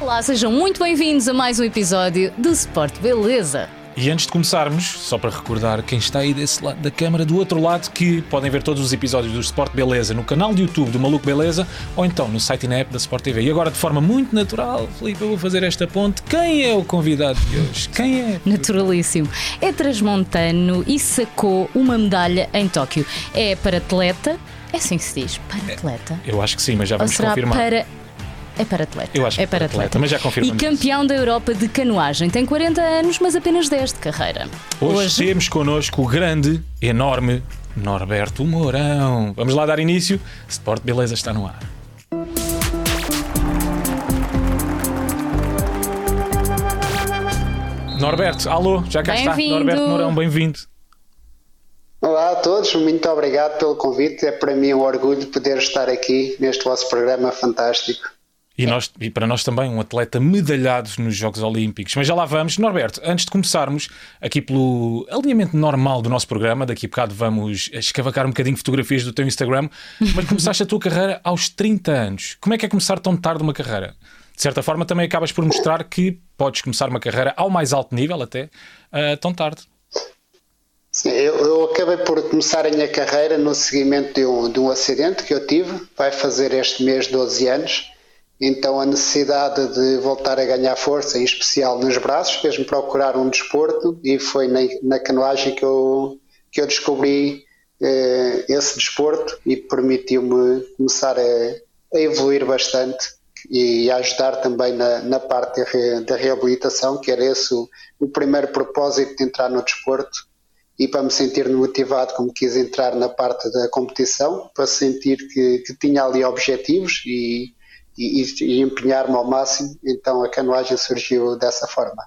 Olá, sejam muito bem-vindos a mais um episódio do Sport Beleza. E antes de começarmos, só para recordar quem está aí desse lado da câmara, do outro lado, que podem ver todos os episódios do Sport Beleza no canal de YouTube do Maluco Beleza ou então no site e na app da Sport TV. E agora, de forma muito natural, Felipe, eu vou fazer esta ponte. Quem é o convidado de hoje? Quem é? Naturalíssimo. É transmontano e sacou uma medalha em Tóquio. É para atleta, é assim que se diz, para atleta. Eu acho que sim, mas já Ou vamos será confirmar. para. É para atleta. Eu acho que é para atleta. mas já E confirmamos. isso. campeão da Europa de canoagem. Tem 40 anos, mas apenas 10 de carreira. Hoje, temos connosco o grande, enorme Norberto Mourão. Vamos lá dar início. Sport Beleza está no ar. Norberto, alô, já cá está. Norberto Mourão, bem-vindo. Olá a todos, muito obrigado pelo convite. É para mim um orgulho poder estar aqui neste vosso programa fantástico. E, nós, e para nós também, um atleta medalhado nos Jogos Olímpicos. Mas já lá vamos. Norberto, antes de começarmos, aqui pelo alinhamento normal do nosso programa, daqui a bocado vamos escavacar um bocadinho fotografias do teu Instagram, mas começaste a tua carreira aos 30 anos. Como é que é começar tão tarde uma carreira? De certa forma, também acabas por mostrar que podes começar uma carreira ao mais alto nível, até ah, tão tarde. Sim, eu, eu acabei por começar a minha carreira no seguimento de um, de um acidente que eu tive, vai fazer este mês 12 anos. Então a necessidade de voltar a ganhar força, em especial nos braços, fez-me procurar um desporto e foi na, na canoagem que eu, que eu descobri eh, esse desporto e permitiu-me começar a, a evoluir bastante e a ajudar também na, na parte da re- da reabilitação, que era esse o, o primeiro propósito de entrar no desporto e para me sentir motivado como quis entrar na parte da competição, para sentir que, que tinha ali objetivos e, e, e empenhar-me ao máximo, então a canoagem surgiu dessa forma.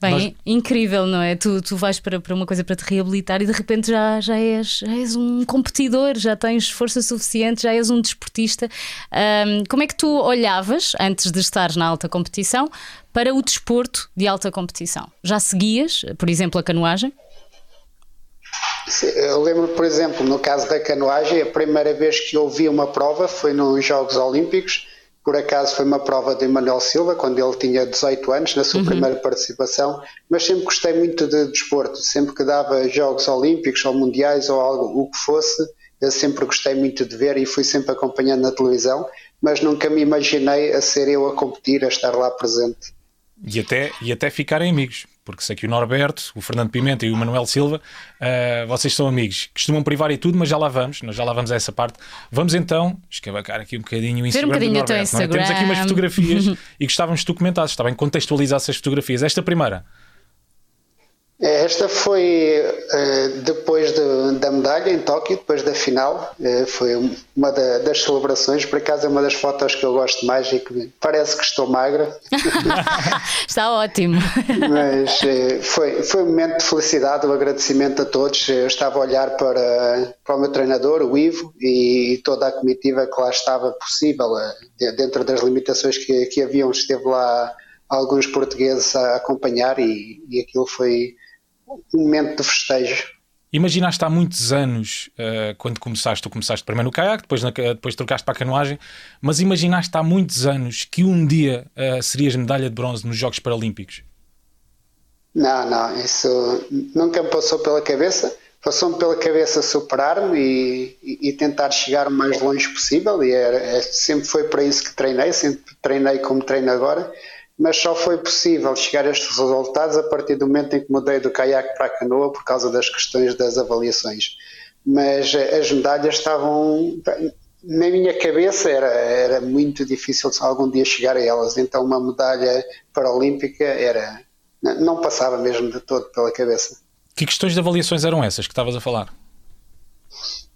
Bem, Nós- incrível, não é? Tu, tu vais para, para uma coisa para te reabilitar e de repente já, já, és, já és um competidor, já tens força suficiente, já és um desportista. Ahm, como é que tu olhavas, antes de estares na alta competição, para o desporto de alta competição? Já seguias, por exemplo, a canoagem? Eu lembro, por exemplo, no caso da canoagem, a primeira vez que eu vi uma prova foi nos Jogos Olímpicos. Por acaso foi uma prova de Emanuel Silva, quando ele tinha 18 anos, na sua primeira participação. Mas sempre gostei muito de desporto. Sempre que dava Jogos Olímpicos ou Mundiais ou algo, o que fosse, eu sempre gostei muito de ver e fui sempre acompanhando na televisão. Mas nunca me imaginei a ser eu a competir, a estar lá presente. E até, e até ficarem amigos, porque sei que o Norberto, o Fernando Pimenta e o Manuel Silva, ah, vocês são amigos. Costumam privar e tudo, mas já lá vamos, nós já lá vamos a essa parte. Vamos então escavacar aqui um bocadinho o Instagram bocadinho do o teu Norberto. não é? Temos aqui umas Instagram. fotografias e gostávamos que tu comentasses, está bem? Contextualizasse as fotografias. Esta primeira, Esta foi eh, depois de- da medalha em Tóquio, depois da final. Eh, foi uma da- das celebrações. Por acaso é uma das fotos que eu gosto mais e que parece que estou magra. Está ótimo. Mas eh, foi, foi um momento de felicidade, um agradecimento a todos. Eu estava a olhar para, para o meu treinador, o Ivo, e toda a comitiva que lá estava possível, de- dentro das limitações que, que haviam. Esteve lá alguns portugueses a acompanhar e, e aquilo foi um momento de festejo. imaginaste há muitos anos, ah, quando começaste, tu começaste primeiro no caiaque, depois, na, depois trocaste para a canoagem, mas imaginaste há muitos anos que um dia ah, serias medalha de bronze nos Jogos Paralímpicos? Não, não, isso nunca me passou pela cabeça. Passou-me pela cabeça superar-me e, e- e tentar chegar o mais longe possível. E era, é- sempre foi para isso que treinei, sempre treinei como treino agora. Mas só foi possível chegar a estes resultados a partir do momento em que mudei do caiaque para a canoa por causa das questões das avaliações. Mas eh, as medalhas estavam. Na minha cabeça era, era muito difícil algum dia chegar a elas. Então, uma medalha paralímpica era, não passava mesmo de todo pela cabeça. Que questões de avaliações eram essas que estavas a falar?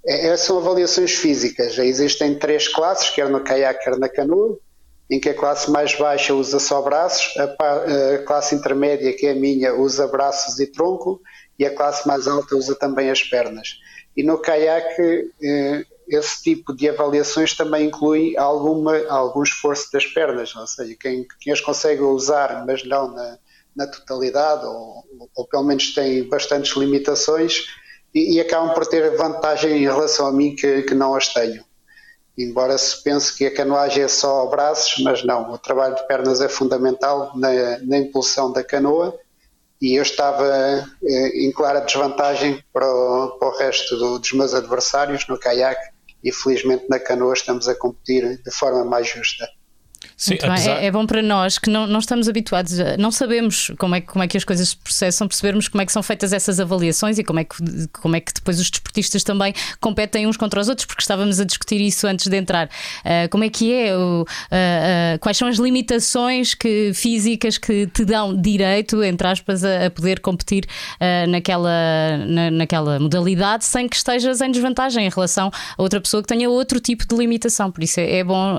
É, é- são avaliações físicas. Existem três classes, quer no caiaque, quer na canoa, em que a classe mais baixa usa só braços, a, classe intermédia, que é a minha, usa braços e tronco, e a classe mais alta usa também as pernas. E no caiaque, eh, esse tipo de avaliações também inclui alguma, algum esforço das pernas, ou seja, quem, quem as consegue usar, mas não na, na totalidade, ou, ou pelo menos tem bastantes limitações, e, e acabam por ter vantagem em relação a mim que, que não as tenho. Embora se pense que a canoagem é só braços, mas não, o trabalho de pernas é fundamental na, na impulsão da canoa. E eu estava eh, em clara desvantagem para o, para o resto do, dos meus adversários no caiaque. E felizmente na canoa estamos a competir de forma mais justa. Sim, apesar... é, é, bom para nós que não, não estamos habituados, a, não sabemos como é, como é que as coisas se processam, percebermos como é que são feitas essas avaliações e como é que, como é que depois os desportistas também competem uns contra os outros, porque estávamos a discutir isso antes de entrar. Uh, como é que é? O, uh, uh, quais são as limitações que, físicas que te dão direito, entre aspas, a, a poder competir naquela, na, naquela modalidade sem que estejas em desvantagem em relação a outra pessoa que tenha outro tipo de limitação? Por isso é, é bom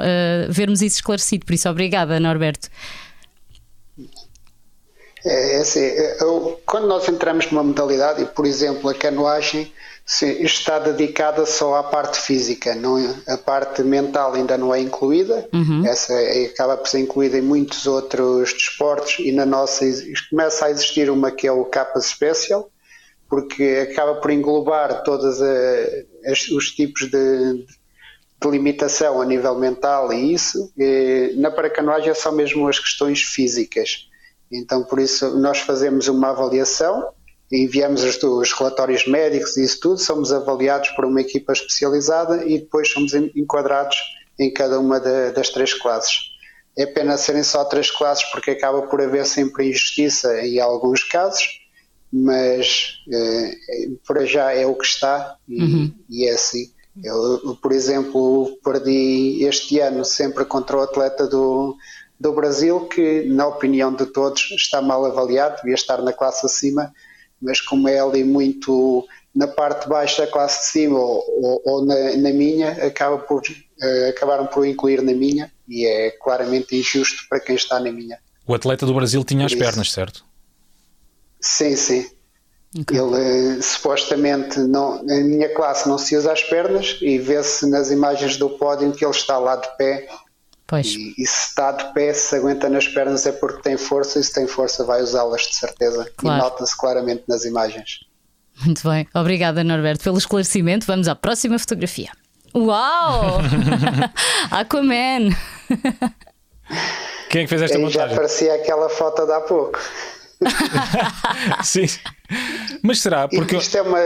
vermos isso esclarecido. Por isso, obrigada, Norberto. É, é assim, eu, quando nós entramos numa modalidade, e por exemplo a canoagem está dedicada só à parte física, não, é? a parte mental ainda não é incluída, uhum. essa é, acaba por ser incluída em muitos outros desportos e na nossa começa a existir uma que é o Kappa Special, porque acaba por englobar todos os tipos de, de limitação a nível mental e isso, na paracanoagem são mesmo as questões físicas. Então, por isso, nós fazemos uma avaliação, enviamos os, os relatórios médicos e isso tudo, somos avaliados por uma equipa especializada e depois somos enquadrados em cada uma das três classes. É pena serem só três classes porque acaba por haver sempre injustiça em alguns casos, mas eh, por já é o que está e, uhum. e é assim. Eu, por exemplo, perdi este ano sempre contra o atleta do, do Brasil, que, na opinião de todos, está mal avaliado, devia estar na classe acima, mas como é ali muito na parte baixa da classe de cima ou, ou, na, na, minha, acaba por, uh, acabaram por incluir na minha e é claramente injusto para quem está na minha. O atleta do Brasil tinha as pernas, certo? Sim, sim. Okay. Ele supostamente não, na minha classe não se usa as pernas e vê-se nas imagens do pódio que ele está lá de pé. Pois. E, e, se está de pé, se aguenta nas pernas é porque tem força e se tem força vai usá-las de certeza. Claro. E nota-se claramente nas imagens. Muito bem, obrigada Norberto pelo esclarecimento. Vamos à próxima fotografia. Uau! Aquaman! Quem é que fez esta montagem? Já parecia aquela foto de há pouco. Sim. Mas será? Porque. Isto é uma.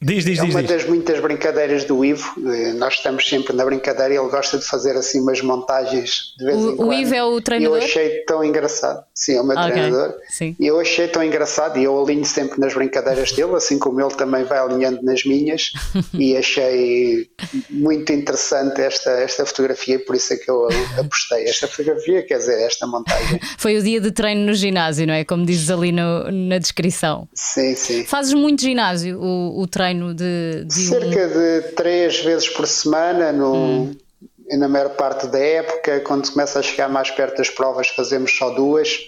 Diz, diz, é uma diz. das muitas brincadeiras do Ivo. Eh, nós estamos sempre na brincadeira e ele gosta de fazer assim umas montagens de vez o, em quando. O Ivo é o treinador? Eu achei tão engraçado. Sim, é o meu okay. treinador. Sim. E eu achei tão engraçado e eu alinho sempre nas brincadeiras dele, assim como ele também vai alinhando nas minhas. e achei muito interessante esta, esta fotografia, por isso é que eu apostei. Esta fotografia, quer dizer, esta montagem. Foi o dia de treino no ginásio, não é? Como dizes ali no, na descrição. Sim, sim. Fazes muito ginásio, o, o treino de, de Cerca um... de três vezes por semana, no, hum. na maior parte da época. Quando começa a chegar mais perto das provas, fazemos só duas,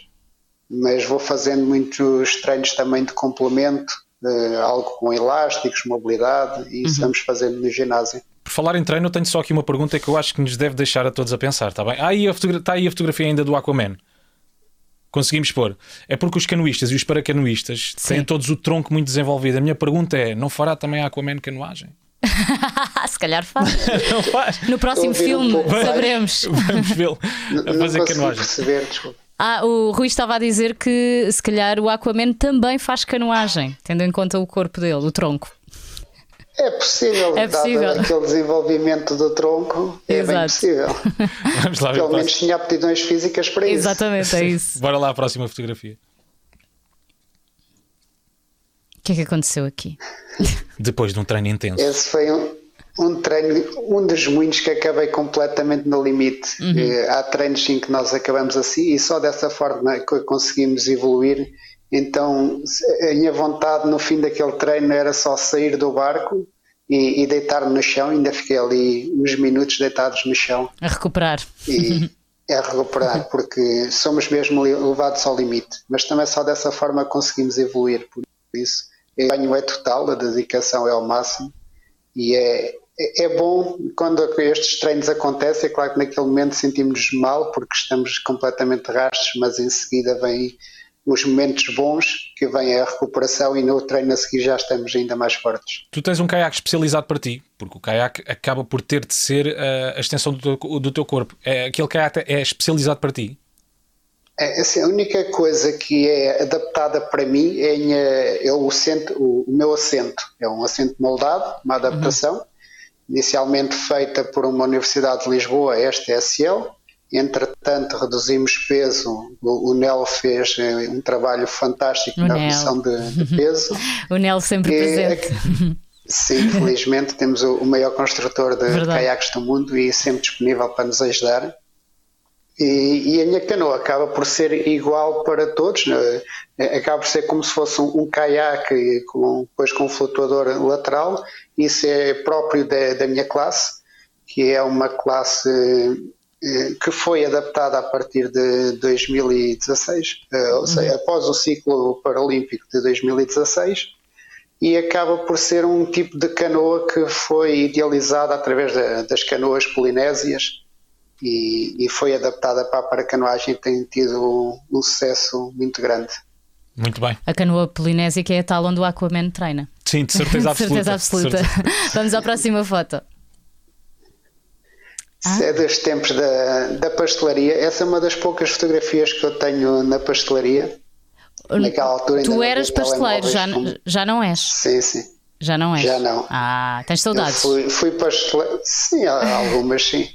mas vou fazendo muitos treinos também de complemento, de algo com elásticos, mobilidade, e isso uhum. vamos fazendo no ginásio. Por falar em treino, eu tenho só aqui uma pergunta que eu acho que nos deve deixar a todos a pensar, está bem? Ah, aí está aí a fotografia ainda do Aquaman conseguimos pôr. É porque os canoístas e os paracanoístas Sim. têm todos o tronco muito desenvolvido. A minha pergunta é: não fará também a Aquaman canoagem? Se calhar faz. não faz. No próximo filme um saberemos. Vamos vê-lo a fazer canoagem. Perceber, desculpa. Ah, o Rui estava a dizer que se calhar o Aquaman também faz canoagem, tendo em conta o corpo dele, o tronco. É possível, é possível. dado aquele desenvolvimento do tronco, é Exato. bem possível. Vamos lá Pelo menos tinha aptidões físicas para isso. Exatamente, é isso. Bora lá à próxima fotografia. O que é que aconteceu aqui? Depois de um treino intenso. Esse foi um, um treino, um dos muitos que acabei completamente no limite. Uhum. Eh, há treinos em que nós acabamos assim e só dessa forma que conseguimos evoluir então, a minha vontade no fim daquele treino era só sair do barco e, e deitar-me no chão. Ainda fiquei ali uns minutos deitados no chão. A recuperar. E, a recuperar, porque somos mesmo levados ao limite. Mas também só dessa forma conseguimos evoluir. Por isso, o ganho é total, a dedicação é ao máximo. E é, é, é bom quando estes treinos acontecem. É claro que naquele momento sentimos-nos mal porque estamos completamente rastos, mas em seguida vem os momentos bons que vem a recuperação e no treino a seguir já estamos ainda mais fortes. Tu tens um caiaque especializado para ti, porque o caiaque acaba por ter de ser uh, a extensão do teu, do teu corpo. É, aquele caiaque é especializado para ti? É, assim, a única coisa que é adaptada para mim é, é o, centro, o, o, meu assento. É um assento moldado, uma adaptação, uhum. inicialmente feita por uma Universidade de Lisboa, esta SL. Entretanto, reduzimos peso. O, o Nel fez eh, um trabalho fantástico o na redução de, de, peso. o Nel sempre e, presente. Sim, felizmente temos o, o maior construtor de Verdade. caiaques do mundo e sempre disponível para nos ajudar. E, e, a minha canoa acaba por ser igual para todos, né? acaba por ser como se fosse um, um caiaque com, depois com um flutuador lateral. Isso é próprio da, da minha classe, que é uma classe que foi adaptada a partir de 2016, eh, ou seja, uhum. após o ciclo paralímpico de 2016, e acaba por ser um tipo de canoa que foi idealizada através das canoas polinésias e, e foi adaptada para a paracanoagem e tem tido um, sucesso muito grande. Muito bem. A canoa polinésia que é a tal onde o Aquaman treina. Sim, de certeza absoluta. de certeza absoluta. Certeza. Vamos à próxima foto. Ah? É dos tempos da, da pastelaria. Essa é uma das poucas fotografias que eu tenho na pastelaria. Naquela altura Tu eras pasteleiro, já, já não és? Sim, sim. Já não és? Já não. Ah, tens saudades? Eu fui, fui pasteleiro, sim, algumas sim.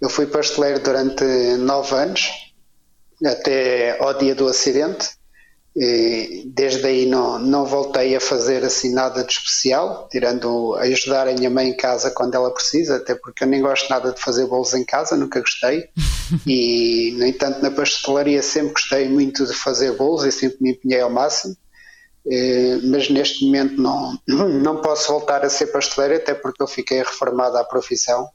Eu fui pasteleiro durante nove anos, até ao dia do acidente. E desde aí não, não voltei a fazer assim nada de especial, tirando ajudar a minha mãe em casa quando ela precisa, até porque eu nem gosto nada de fazer bolos em casa, nunca gostei. e, no entanto, na pastelaria sempre gostei muito de fazer bolos e sempre me empenhei ao máximo. mas neste momento não, não posso voltar a ser pasteleiro, até porque eu fiquei reformado à profissão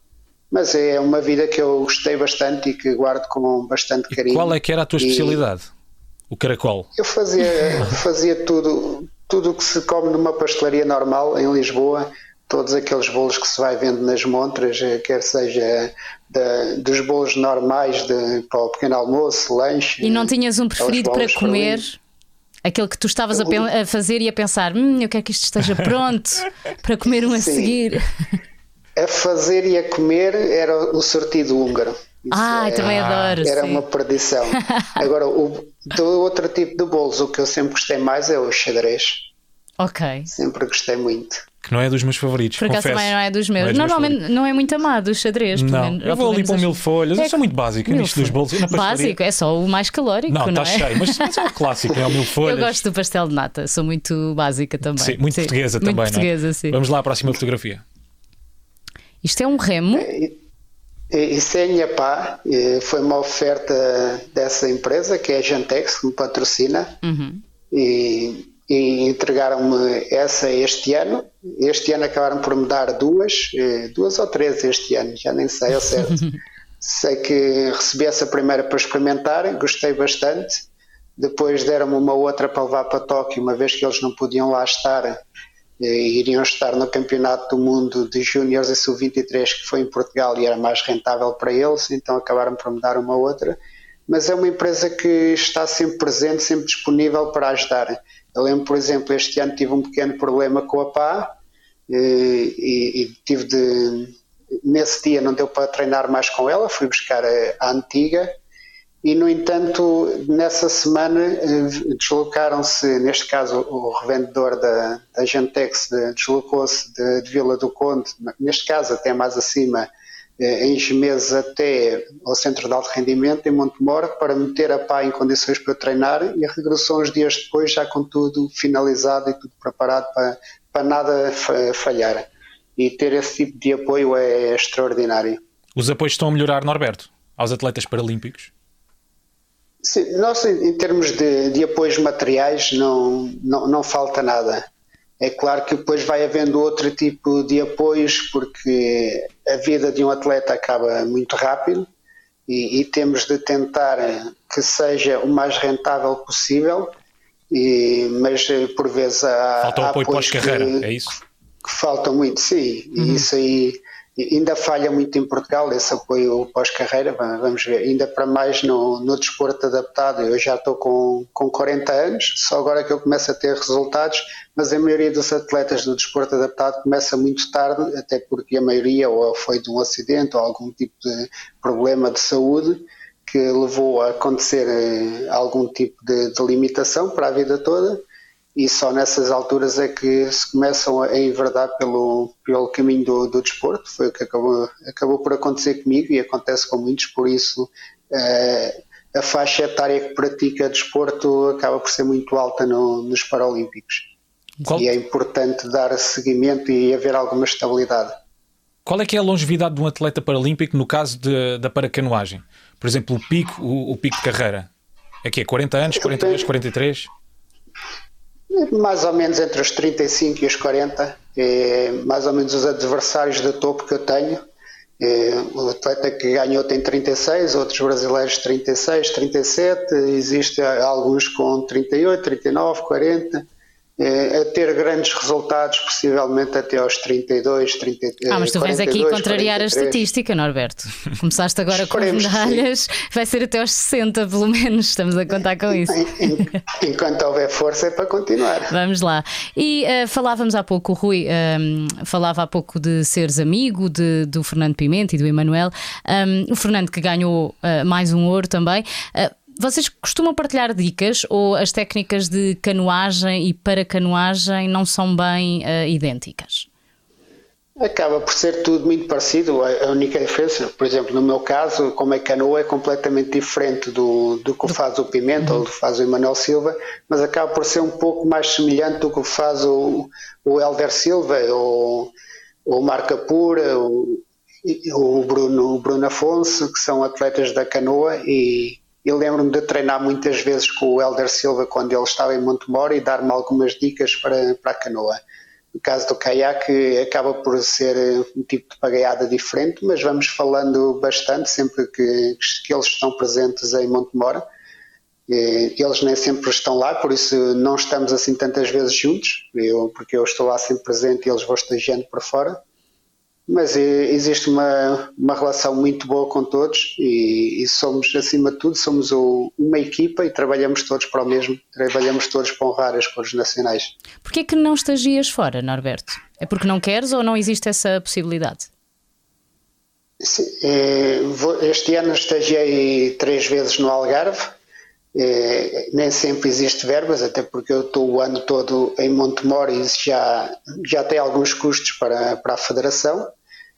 mas é uma vida que eu gostei bastante e que guardo com bastante carinho. E qual é que era a tua especialidade? O caracol? Eu fazia, fazia tudo tudo o que se come numa pastelaria normal em Lisboa, todos aqueles bolos que se vai vendo nas montras, eh, quer seja de, dos bolos normais de, para o pequeno almoço, lanche. E não tinhas um preferido para comer? Aquele que tu estavas a, a, fazer e a pensar, hum, eu quero que isto esteja pronto para comer um a Sim. seguir. a fazer e a comer era o sortido húngaro. Ah, também adoro. Era sim. uma perdição. Agora, o, do outro tipo de bolos, o que eu sempre gostei mais é o xadrez. Ok. Sempre gostei muito. Que não é dos meus favoritos. Por acaso também não é dos meus. Não é dos Normalmente meus não é muito amado o xadrez. Não, menos, eu vou ali para mil folhas. É, eu sou muito básico nisto dos bolos. Básico, é só o mais calórico. Não, está é? cheio, mas, mas é um clássico, é o mil folhas. Eu gosto do pastel de nata, sou muito básica também. Sim, muito sim. portuguesa muito também. Portuguesa, é? sim. Vamos lá à próxima fotografia. Isto é um remo? A minha pá, foi uma oferta dessa empresa que é a Gentex, que me patrocina, uhum. e, e entregaram-me essa este ano. Este ano acabaram por me dar duas, duas ou três este ano, já nem sei ao certo. sei que recebi essa primeira para experimentar, gostei bastante. Depois deram-me uma outra para levar para Tóquio, uma vez que eles não podiam lá estar iriam estar no Campeonato do Mundo de Júniores e Sub-23 que foi em Portugal e era mais rentável para eles, então acabaram por me dar uma outra. Mas é uma empresa que está sempre presente, sempre disponível para ajudar. Eu lembro, por exemplo, este ano tive um pequeno problema com a PA e, e, e tive de. Nesse dia não deu para treinar mais com ela, fui buscar a, a antiga e, no entanto, nessa semana eh, deslocaram-se, neste caso o revendedor da, da Gentex deslocou-se de, de, Vila do Conde, neste caso até mais acima, eh, em Gemes até ao Centro de Alto Rendimento, em Montemor, para meter a pá em condições para treinar e regressou uns dias depois já com tudo finalizado e tudo preparado para, para nada falhar. E ter esse tipo de apoio é extraordinário. Os apoios estão a melhorar, Norberto, aos atletas paralímpicos? Sim, nós, em termos de, de apoios materiais, não, não, não falta nada. É claro que depois vai havendo outro tipo de apoios, porque a vida de um atleta acaba muito rápido e, e temos de tentar que seja o mais rentável possível, e, mas por vezes há. Falta o apoio pós-carreira, é isso? Que faltam muito, sim, uhum. e isso aí ainda falha muito em Portugal esse apoio pós-carreira, vamos ver, ainda para mais no, no desporto adaptado, eu já estou com, com 40 anos, só agora que eu começo a ter resultados, mas a maioria dos atletas do desporto adaptado começa muito tarde, até porque a maioria ou foi de um acidente ou algum tipo de problema de saúde que levou a acontecer eh, algum tipo de, de limitação para a vida toda e só nessas alturas é que se começam a enverdar pelo, pelo caminho do, do desporto. Foi o que acabou, acabou por acontecer comigo e acontece com muitos, por isso eh, a faixa etária que pratica desporto acaba por ser muito alta no, nos Paralímpicos. Qual? E é importante dar seguimento e haver alguma estabilidade. Qual é que é a longevidade de um atleta paralímpico no caso de, da paracanoagem? Por exemplo, o pico, o, o pico de carreira. É que é 40 anos, 42, 43? Mais ou menos entre os 35 e os 40, é mais ou menos os adversários de topo que eu tenho. É, o atleta que ganhou tem 36, outros brasileiros 36, 37, existe alguns com 38, 39, 40 a ter grandes resultados, possivelmente até aos 32, 33. Ah, mas tu vens aqui contrariar 43. a estatística, Norberto. Começaste agora com as medalhas, vai ser até aos 60, pelo menos. Estamos a contar com isso. Enquanto houver força, é para continuar. Vamos lá. E uh, falávamos há pouco, o Rui um, falava há pouco de seres amigo de, do Fernando Pimenta e do Emanuel. Um, o Fernando que ganhou uh, mais um ouro também. Uh, vocês costumam partilhar dicas ou as técnicas de canoagem e para canoagem não são bem uh, idênticas? Acaba por ser tudo muito parecido. A única diferença, por exemplo, no meu caso, como é canoa, é completamente diferente do, do que faz o Pimenta uhum. ou do que faz o Emanuel Silva, mas acaba por ser um pouco mais semelhante do que faz o, o Helder Silva ou o Marca Pura, o, o, Bruno, o Bruno Afonso, que são atletas da canoa e eu lembro-me de treinar muitas vezes com o Helder Silva quando ele estava em Montemor e dar-me algumas dicas para, para a canoa. No caso do caiaque, acaba por ser um tipo de pagaiada diferente, mas vamos falando bastante sempre que, que eles estão presentes em Montemor. Eles nem sempre estão lá, por isso não estamos assim tantas vezes juntos, eu, porque eu estou lá sempre presente e eles vão estagiando por fora mas existe uma, uma relação muito boa com todos e, e somos, acima de tudo, somos o, uma equipa e trabalhamos todos para o mesmo, trabalhamos todos para honrar as cores nacionais. Porquê que não estagias fora, Norberto? É porque não queres ou não existe essa possibilidade? Sim, é, este ano estagiei três vezes no Algarve, é, nem sempre existe verbas, até porque eu estou o ano todo em Montemor e isso já, já tem alguns custos para, para a Federação.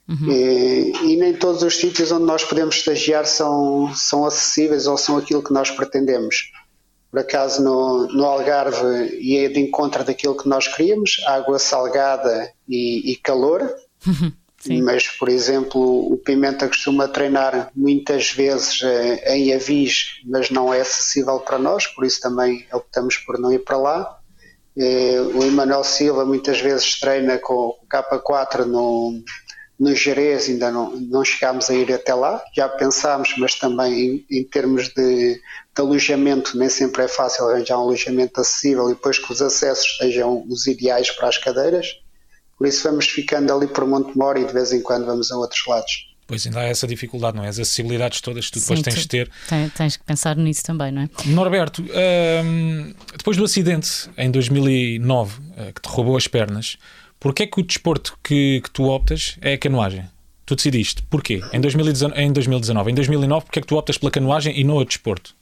Uhum. E, e, nem todos os sítios onde nós podemos estagiar são, são acessíveis ou são aquilo que nós pretendemos. Por acaso no, no Algarve ia de encontro daquilo que nós queríamos, água salgada e, e calor. Uhum. Sim. Mas, por exemplo, o Pimenta costuma treinar muitas vezes eh, em Avis, mas não é acessível para nós, por isso também optamos por não ir para lá. Eh, o Emanuel Silva muitas vezes treina com o K4 no, no Jerez ainda não, não chegámos a ir até lá, já pensámos, mas também em, em termos de, de, alojamento nem sempre é fácil arranjar um alojamento acessível e depois que os acessos sejam os ideais para as cadeiras. Por isso vamos ficando ali por Montemor e de vez em quando vamos a outros lados. Pois ainda há essa dificuldade, não é? As acessibilidades todas que tu depois Sim, tens de ter. Tens que pensar nisso também, não é? Norberto, hum, depois do acidente em 2009 eh, que te roubou as pernas, Porquê é que o desporto que, que tu optas é a canoagem? Tu decidiste. Porquê? Em 2019, em 2019. Em 2009, porquê é que tu optas pela canoagem e não o desporto?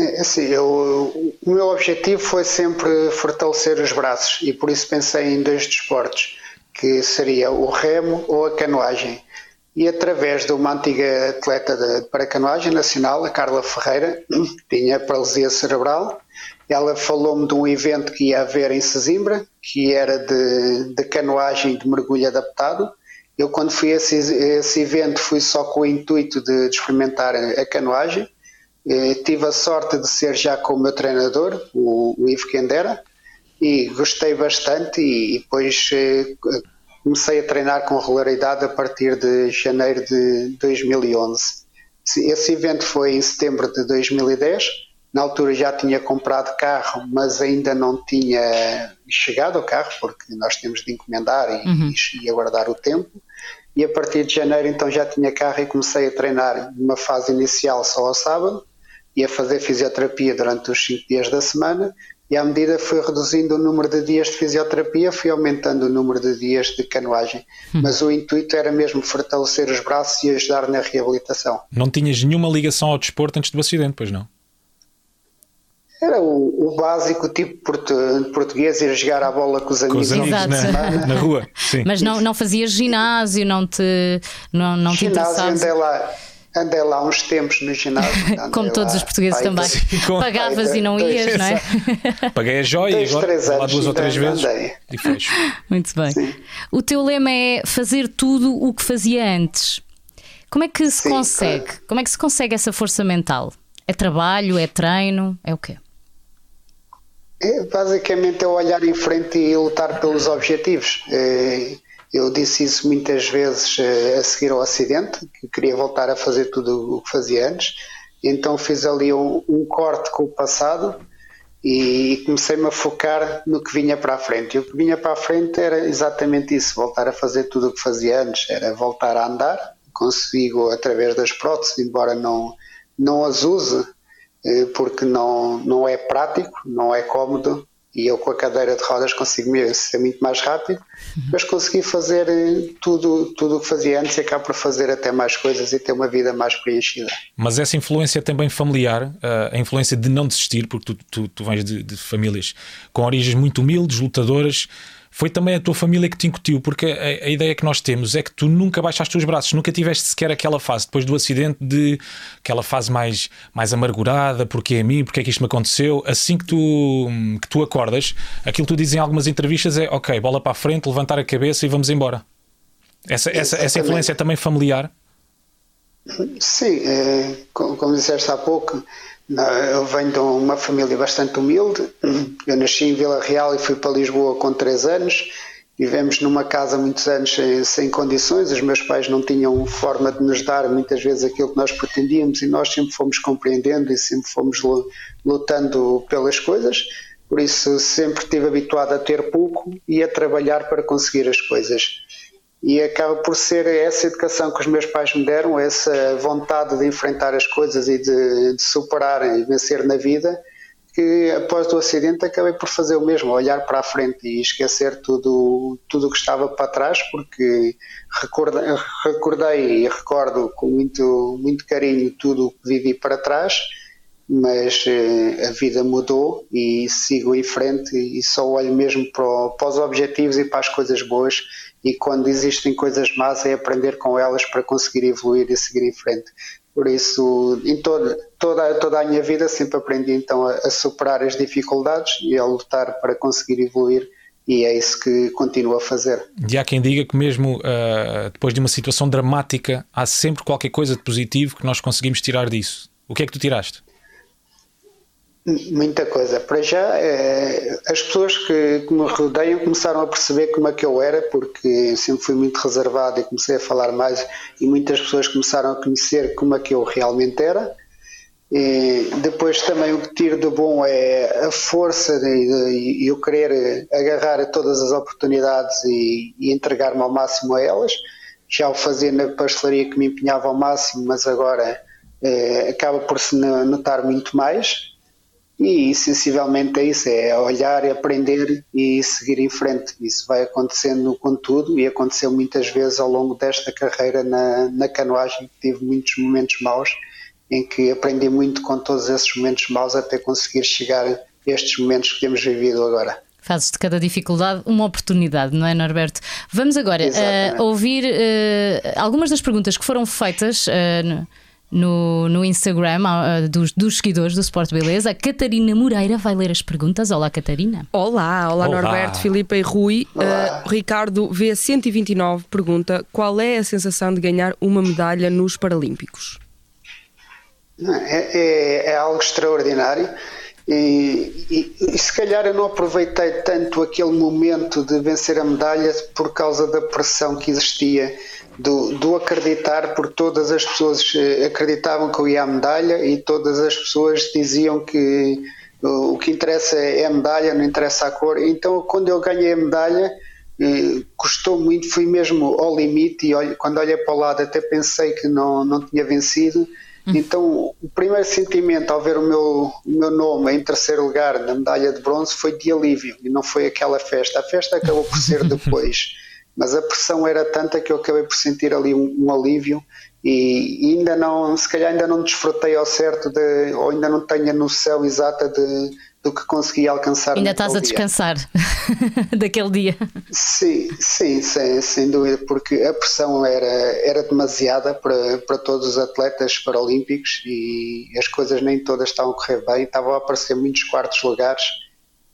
É, assim, eu, o meu objetivo foi sempre fortalecer os braços e por isso pensei em dois desportos, que seria o remo ou a canoagem. E através de uma antiga atleta de, para canoagem nacional, a Carla Ferreira, tinha paralisia cerebral, ela falou-me de um evento que ia haver em Sesimbra, que era de, de canoagem de mergulho adaptado. Eu, quando fui a esse, esse evento, fui só com o intuito de, de experimentar a canoagem. Eh, tive a sorte de ser já com o meu treinador, o, o Ivo Kendera, e gostei bastante. E, e depois eh, comecei a treinar com regularidade a partir de janeiro de 2011. Esse evento foi em setembro de 2010 na altura já tinha comprado carro, mas ainda não tinha chegado ao carro, porque nós temos de encomendar e, uhum. e aguardar o tempo. e a partir de janeiro então já tinha carro e comecei a treinar numa fase inicial só ao sábado e a fazer fisioterapia durante os 5 dias da semana e à medida que fui reduzindo o número de dias de fisioterapia, fui aumentando o número de dias de canoagem. Hum. Mas o intuito era mesmo fortalecer os braços e ajudar na reabilitação. Não tinhas nenhuma ligação ao desporto antes do acidente, pois não? Era o, o básico, tipo portu, português, ir jogar a bola com os amigos, com os amigos na, na, rua. Sim. Mas não, não fazias ginásio, não te, não, não te ginásio andei lá, andei lá uns tempos no ginásio. Como todos lá, os portugueses também. Pagavas e não dois, ias, não é? Paguei a joia dois, e agora lá duas ou três vezes andei. e fecho. Muito bem. Sim. O teu lema é fazer tudo o que fazia antes. Como é que se Sim, consegue? Claro. Como é que se consegue essa força mental? É trabalho, é treino, é o quê? É, basicamente é olhar em frente e lutar pelos objetivos. É, eu disse isso muitas vezes é, a seguir ao acidente, que queria voltar a fazer tudo o que fazia antes. Então fiz ali um, um corte com o passado e comecei-me a focar no que vinha para a frente. E o que vinha para a frente era exatamente isso: voltar a fazer tudo o que fazia antes, era voltar a andar. Consigo através das próteses, embora não, não as use eh, porque não, não é prático, não é cómodo e eu com a cadeira de rodas consigo ser muito mais rápido, mas consegui fazer eh, tudo tudo o que fazia antes e acabo por fazer até mais coisas e ter uma vida mais preenchida. Mas essa influência também familiar, eh, a influência de não desistir, porque tu, tu, tu vens de, de famílias com origens muito humildes, lutadoras, foi também a tua família que te incutiu, porque a, a, ideia que nós temos é que tu nunca baixaste os braços, nunca tiveste sequer aquela fase depois do acidente de aquela fase mais, mais amargurada, porque é a mim, porque é que isto me aconteceu. Assim que tu, que tu acordas, aquilo que tu dizes em algumas entrevistas é ok, bola para a frente, levantar a cabeça e vamos embora. Essa, essa, essa influência é também familiar? Sim, é, como disseste há pouco, eu venho de uma família bastante humilde. Eu nasci em Vila Real e fui para Lisboa com 3 anos. Vivemos numa casa muitos anos sem, sem, condições, os meus pais não tinham forma de nos dar muitas vezes aquilo que nós pretendíamos e nós sempre fomos compreendendo e sempre fomos lutando pelas coisas. Por isso sempre estive habituado a ter pouco e a trabalhar para conseguir as coisas e acaba por ser essa educação que os meus pais me deram, essa vontade de enfrentar as coisas e de, de superar e vencer na vida, que após o acidente acabei por fazer o mesmo, olhar para a frente e esquecer tudo tudo o que estava para trás, porque recordei, recordei e recordo com muito, muito carinho tudo o que vivi para trás, mas eh, a vida mudou e sigo em frente e só olho mesmo para, para os objetivos e para as coisas boas e quando existem coisas más é aprender com elas para conseguir evoluir e seguir em frente. Por isso, em toda, toda, toda a minha vida sempre aprendi então a, a superar as dificuldades e a lutar para conseguir evoluir e é isso que continuo a fazer. E há quem diga que mesmo uh, depois de uma situação dramática há sempre qualquer coisa de positivo que nós conseguimos tirar disso. O que é que tu tiraste? Muita coisa. Para já, é, as pessoas que, que, me rodeiam começaram a perceber como é que eu era, porque sempre fui muito reservado e comecei a falar mais, e muitas pessoas começaram a conhecer como é que eu realmente era. E depois também o que tiro de bom é a força e o querer agarrar a todas as oportunidades e, e entregar-me ao máximo a elas. Já o fazia na pastelaria que me empenhava ao máximo, mas agora é, acaba por se notar muito mais e sensivelmente é isso, é olhar, aprender e seguir em frente. Isso vai acontecendo com tudo e aconteceu muitas vezes ao longo desta carreira na, na canoagem. Tive muitos momentos maus em que aprendi muito com todos esses momentos maus até conseguir chegar a estes momentos que temos vivido agora. Fazes de cada dificuldade uma oportunidade, não é, Norberto? Vamos agora uh, ouvir uh, algumas das perguntas que foram feitas. Uh, no, no Instagram uh, dos, dos seguidores do Sport Beleza. A Catarina Moreira vai ler as perguntas. Olá, Catarina. Olá, olá, olá. Norberto, Filipe e Rui. Uh, Ricardo V129 pergunta: qual é a sensação de ganhar uma medalha nos Paralímpicos? É, é, é algo extraordinário. E, e, e, se calhar eu não aproveitei tanto aquele momento de vencer a medalha por causa da pressão que existia do, do acreditar, porque todas as pessoas eh, acreditavam que eu ia à medalha e todas as pessoas diziam que o que interessa é a medalha, não interessa a cor. Então, quando eu ganhei a medalha, eh, custou muito, fui mesmo ao limite e quando olhei para o lado até pensei que não, não tinha vencido. Hum. Então, o primeiro sentimento ao ver o meu, o meu nome em terceiro lugar na medalha de bronze foi de alívio e não foi aquela festa. A festa acabou por ser depois, mas a pressão era tanta que eu acabei por sentir ali um, um alívio e ainda não, se calhar ainda não desfrutei ao certo de, ou ainda não tenho a noção exata de, do que consegui alcançar. Ainda estás a descansar daquele dia. Sim, sim, sem, sem dúvida, porque a pressão era, era demasiada para, para todos os atletas paralímpicos e as coisas nem todas estavam a correr bem, estavam a aparecer muitos quartos lugares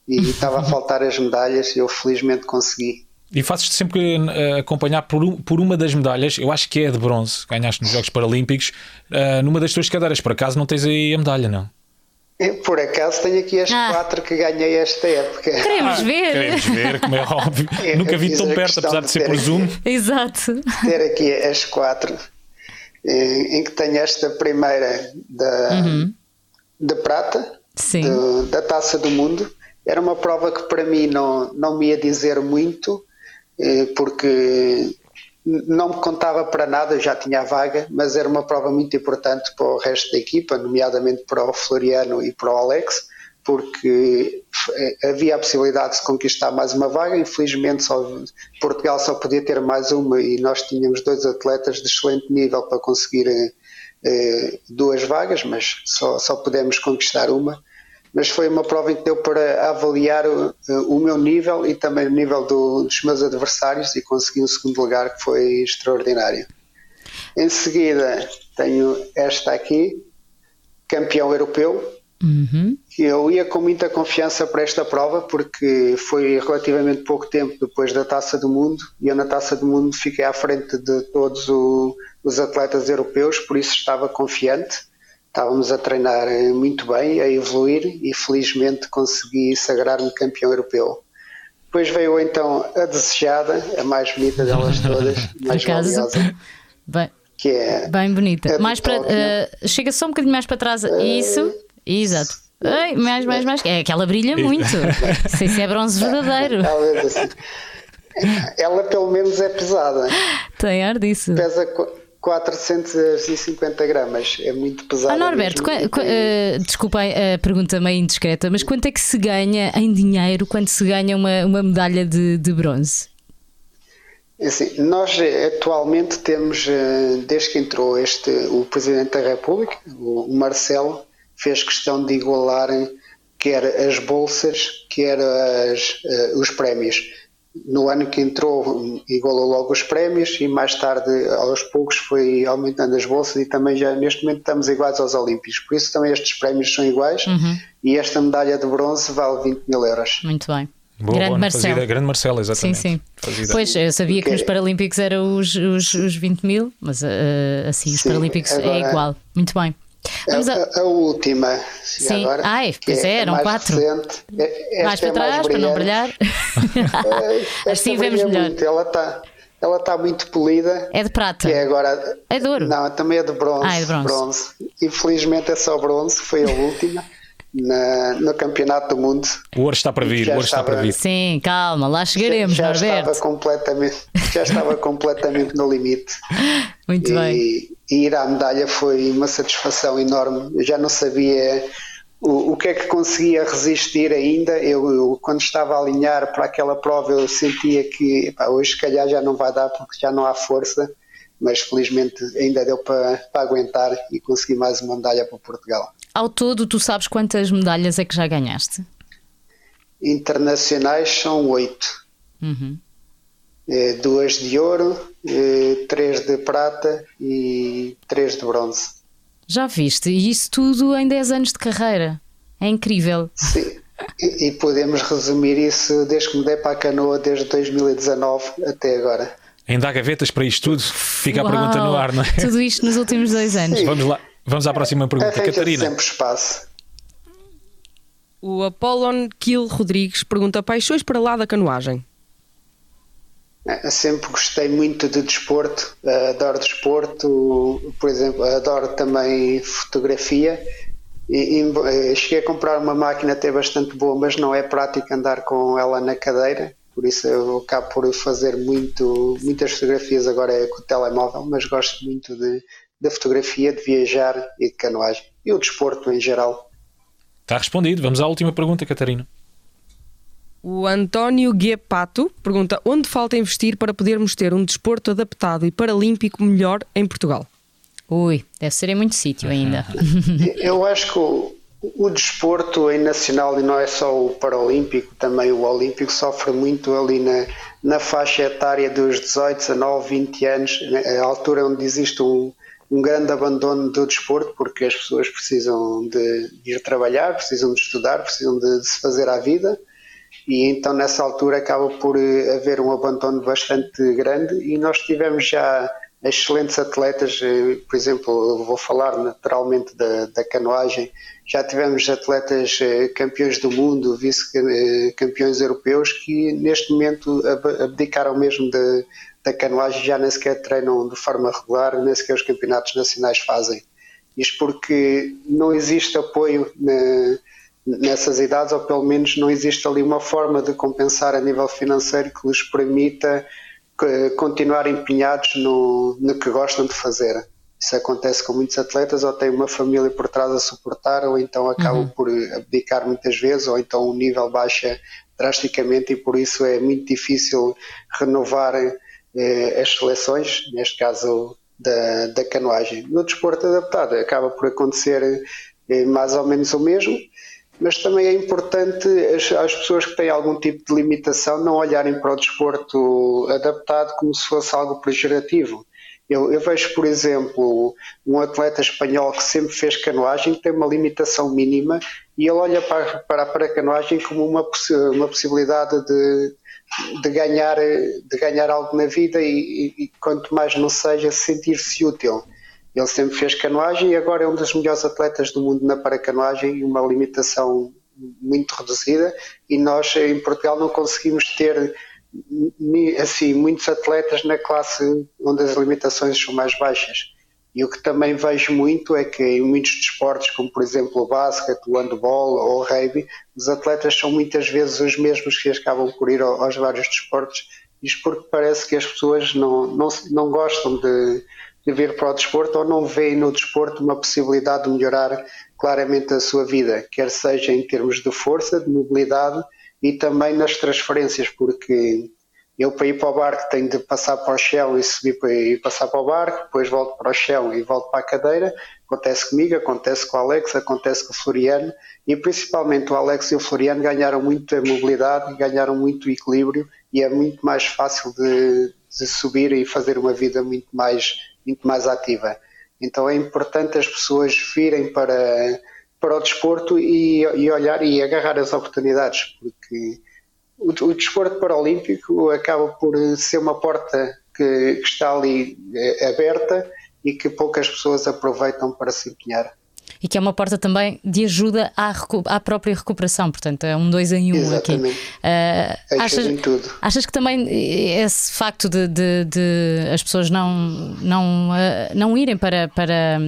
e estava a faltar as medalhas e eu felizmente consegui. E fazes-te sempre uh, acompanhar por, por uma das medalhas, eu acho que é de bronze, ganhaste nos Jogos Paralímpicos, uh, numa das tuas cadeiras. Por acaso não tens aí a medalha, não? Eu, por acaso tenho aqui as ah. quatro que ganhei esta época. Queremos ah, ver. Queremos ver, como é óbvio. Eu, Nunca vi tão perto, apesar de, de ser por Zoom. Exato. Ter aqui as quatro, em, em que tenho esta primeira da, uhum. de prata, de, da Taça do Mundo. Era uma prova que para mim não, não me ia dizer muito, eh, porque não me contava para nada, já tinha a vaga, mas era uma prova muito importante para o resto da equipa, nomeadamente para o Floriano e para o Alex, porque eh, havia a possibilidade de se conquistar mais uma vaga. Infelizmente, só, Portugal só podia ter mais uma e nós tínhamos dois atletas de excelente nível para conseguir eh, duas vagas, mas só, só pudemos conquistar uma mas foi uma prova em que deu para avaliar o, o meu nível e também o nível do, dos meus adversários e consegui um segundo lugar que foi extraordinário. Em seguida tenho esta aqui, campeão europeu, Uhum. Eu ia com muita confiança para esta prova porque foi relativamente pouco tempo depois da Taça do Mundo e eu na Taça do Mundo fiquei à frente de todos o, os atletas europeus, por isso estava confiante estávamos a treinar muito bem, a evoluir e felizmente consegui sagrar-me campeão europeu. Depois veio então a desejada, a mais bonita delas todas, mais valiosa. Bem, que é bem bonita. Mais para, uh, chega só um bocadinho mais para trás. Uh, Isso, exato. Ei, mais, mais, mais. É que ela brilha muito. Não sei se é bronze verdadeiro. Talvez assim. Ela pelo menos é pesada. Tem ar disso. Pesa 450 gramas, é muito pesado. Ah, Norberto, uh, desculpa a pergunta meio indiscreta, mas quanto é que se ganha em dinheiro quando se ganha uma, uma medalha de, de bronze? É assim, nós atualmente temos, eh, desde que entrou este, o Presidente da República, o Marcelo, fez questão de igualar quer as bolsas, quer as, os prémios no ano que entrou igualou logo os prémios e mais tarde aos poucos foi aumentando as bolsas e também já neste momento estamos iguais aos Olímpicos, por isso também estes prémios são iguais uhum. e esta medalha de bronze vale 20 mil euros. Muito bem. Boa, grande boa, Marcelo. grande Marcelo, exatamente. Sim, sim. Fazida. Pois, eu sabia que nos Paralímpicos eram os, os, os 20 mil, mas uh, assim, os sim, Paralímpicos é agora, é igual. Muito bem. Vamos a, a, a última. Sim, agora, Ai, pois é, é eram quatro. Recente. mais para é trás, mais para não brilhar. assim vemos melhor. Muito. Ela está. Ela está muito polida. É de prata. é agora. É de ouro. Não, também é de bronze. Ah, é de bronze. bronze. Infelizmente é só bronze, foi a última. Na, no Campeonato do Mundo. O ouro está para vir, o ouro estava, está para vir. Sim, calma, lá chegaremos, já, já estava completamente, já estava completamente no limite. Muito e, bem. E ir à medalha foi uma satisfação enorme. Eu já não sabia o, o que é que conseguia resistir ainda. Eu, eu, quando estava a alinhar para aquela prova, eu sentia que epá, hoje, se calhar, já não vai dar porque já não há força. Mas felizmente ainda deu para, para aguentar e consegui mais uma medalha para Portugal. Ao todo, tu sabes quantas medalhas é que já ganhaste? Internacionais são oito. Uhum. É, duas de ouro, é, três de prata e três de bronze. Já viste? E isso tudo em 10 anos de carreira. É incrível. Sim. E, e podemos resumir isso desde que me dei para a canoa, desde 2019 até agora. Ainda há gavetas para isto tudo? Fica Uau, a pergunta no ar, não é? Tudo isto nos últimos dois anos. Sim. Vamos lá. Vamos à próxima pergunta, Arranja Catarina. sempre espaço. O Apollon Kill Rodrigues pergunta paixões para lá da canoagem. Sempre gostei muito de desporto, adoro desporto, por exemplo, adoro também fotografia. E, e, cheguei a comprar uma máquina até bastante boa, mas não é prático andar com ela na cadeira, por isso eu acabo por fazer muito, muitas fotografias agora é com o telemóvel, mas gosto muito de, da fotografia, de viajar e de canoagem e o desporto em geral. Está respondido. Vamos à última pergunta, Catarina. O António Guepato pergunta onde falta investir para podermos ter um desporto adaptado e paralímpico melhor em Portugal? Ui, deve ser em muito sítio ainda. Eu acho que o, o desporto em nacional, e não é só o paralímpico, também o olímpico, sofre muito ali na, na faixa etária dos 18, 19, 20 anos, a altura onde existe um, um grande abandono do desporto, porque as pessoas precisam de, de ir trabalhar, precisam de estudar, precisam de, de se fazer à vida e então nessa altura acaba por eh, haver um abandono bastante grande e nós tivemos já excelentes atletas, eh, por exemplo, eu vou falar naturalmente da, da canoagem, já tivemos atletas eh, campeões do mundo, vice-campeões europeus que neste momento abdicaram mesmo da, da canoagem, já nem sequer treinam de forma regular, nem sequer os campeonatos nacionais fazem. Isto porque não existe apoio na, nessas idades, ou pelo menos não existe ali uma forma de compensar a nível financeiro que lhes permita eh, continuar empenhados no, no que gostam de fazer. Isso acontece com muitos atletas, ou têm uma família por trás a suportar, ou então acabam uhum. por abdicar muitas vezes, ou então o nível baixa drasticamente e por isso é muito difícil renovar eh, as seleções, neste caso da, da canoagem. No desporto adaptado acaba por acontecer eh, mais ou menos o mesmo, mas também é importante as, as, pessoas que têm algum tipo de limitação não olharem para o desporto adaptado como se fosse algo pejorativo. Eu, eu, vejo, por exemplo, um atleta espanhol que sempre fez canoagem, que tem uma limitação mínima, e ele olha para, para, para a canoagem como uma, uma possibilidade de, de, ganhar, de ganhar algo na vida e, e, e quanto mais não seja, sentir-se útil. Ele sempre fez canoagem e agora é um dos melhores atletas do mundo na paracanoagem e uma limitação muito reduzida e nós em Portugal não conseguimos ter assim muitos atletas na classe onde as limitações são mais baixas. E o que também vejo muito é que em muitos desportos, como por exemplo o basquete, o handball ou o rugby, os atletas são muitas vezes os mesmos que acabam por ir aos vários desportos. Isto porque parece que as pessoas não, não, não gostam de, de vir para o desporto ou não veem no desporto uma possibilidade de melhorar claramente a sua vida, quer seja em termos de força, de mobilidade e também nas transferências, porque eu para ir para o barco tenho de passar para o chão e subir para e passar para o barco, depois volto para o chão e volto para a cadeira. Acontece comigo, acontece com o Alex, acontece com o Floriano e principalmente o Alex e o Floriano ganharam muito a mobilidade, ganharam muito equilíbrio e é muito mais fácil de, de subir e fazer uma vida muito mais muito mais ativa. Então é importante as pessoas virem para, para o desporto e, e olhar e agarrar as oportunidades, porque o, o desporto paralímpico acaba por ser uma porta que, que está ali é, aberta e que poucas pessoas aproveitam para se empenhar e que é uma porta também de ajuda à, à própria recuperação. Portanto, é um dois em um Exatamente. aqui. Uh, achas, achas que também esse facto de, de, de as pessoas não, não, uh, não irem para. para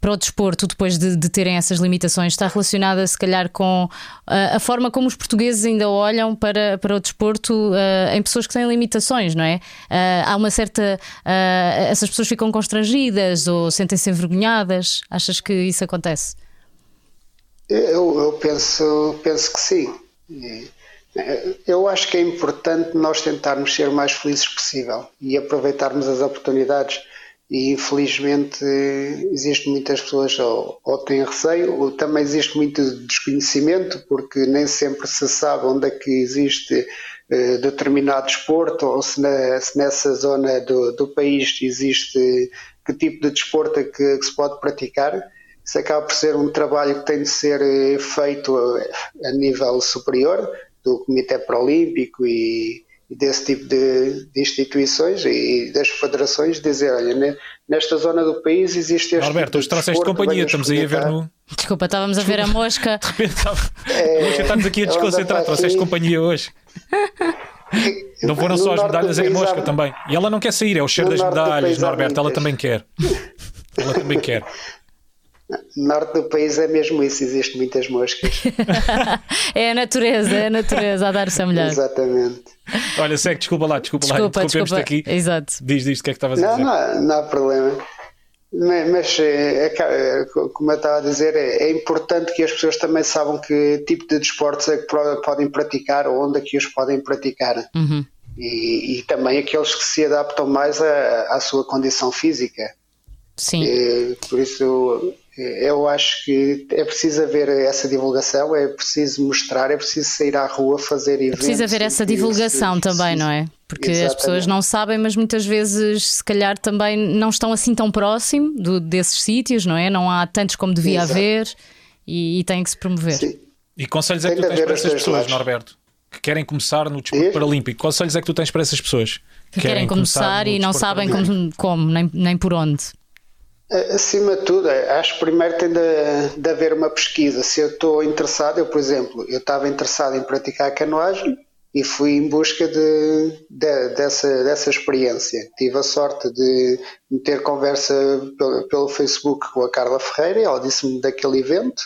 para o desporto, depois de, de, terem essas limitações, está relacionada se calhar com uh, a forma como os portugueses ainda olham para, para o desporto uh, em pessoas que têm limitações, não é? Uh, há uma certa. essas pessoas ficam constrangidas ou sentem-se envergonhadas. Achas que isso acontece? Eu, eu penso, penso que sim. Eu acho que é importante nós tentarmos ser o mais felizes possível e aproveitarmos as oportunidades e infelizmente existem muitas pessoas ou, ou têm receio ou também existe muito desconhecimento porque nem sempre se sabe onde é que existe eh, determinado desporto ou se, na, se nessa zona do, do, país existe que tipo de desporto é que, que, se pode praticar. Isso acaba por ser um trabalho que tem de ser eh, feito a, a nível superior do Comitê Paralímpico e desse tipo de, de, instituições e das federações dizer, olha, nesta zona do país existe este Alberto, tipo hoje trouxeste companhia, estamos aí a ver no... Desculpa, estávamos a ver a mosca. De repente é, estamos aqui a desconcentrar, trouxeste companhia hoje. Não foram só as medalhas, é a mosca também. E ela não quer sair, é o cheiro das medalhas, Norberto, ela também quer. Ela também quer. Norte do país é mesmo isso, existem muitas moscas. é a natureza, é a natureza a dar o seu melhor. Exatamente. Olha, segue, desculpa lá, desculpa, desculpa lá, interrompemos aqui. Exato. Diz, diz, o que é que estavas a dizer? Não, não, não há problema. Mas, é, é, como eu estava a dizer, é, é, importante que as pessoas também saibam que tipo de desportos é que podem praticar ou onde é que os podem praticar. Uhum. E, e, também aqueles que se adaptam mais à, à sua condição física. Sim. E, por isso, eu acho que é preciso haver essa divulgação, é preciso mostrar, é preciso sair à rua fazer eventos. É preciso haver essa divulgação isso, também, não é? Porque Exatamente. as pessoas não sabem, mas muitas vezes, se calhar, também não estão assim tão próximo do, desses sítios, não é? Não há tantos como devia Exato. haver e, e tem que se promover. Sim. E conselhos é que tu tens para essas pessoas, lados. Norberto? Que querem começar no desporto paralímpico. Conselhos é que tu tens para essas pessoas? Que, querem, querem começar, começar e não sabem como, como nem, nem por onde. Acima de tudo, acho que primeiro tem de, de, haver uma pesquisa. Se eu estou interessado, eu, por exemplo, eu estava interessado em praticar canoagem e fui em busca de, de, dessa, dessa experiência. Tive a sorte de ter conversa pelo, pelo Facebook com a Carla Ferreira, ela disse-me daquele evento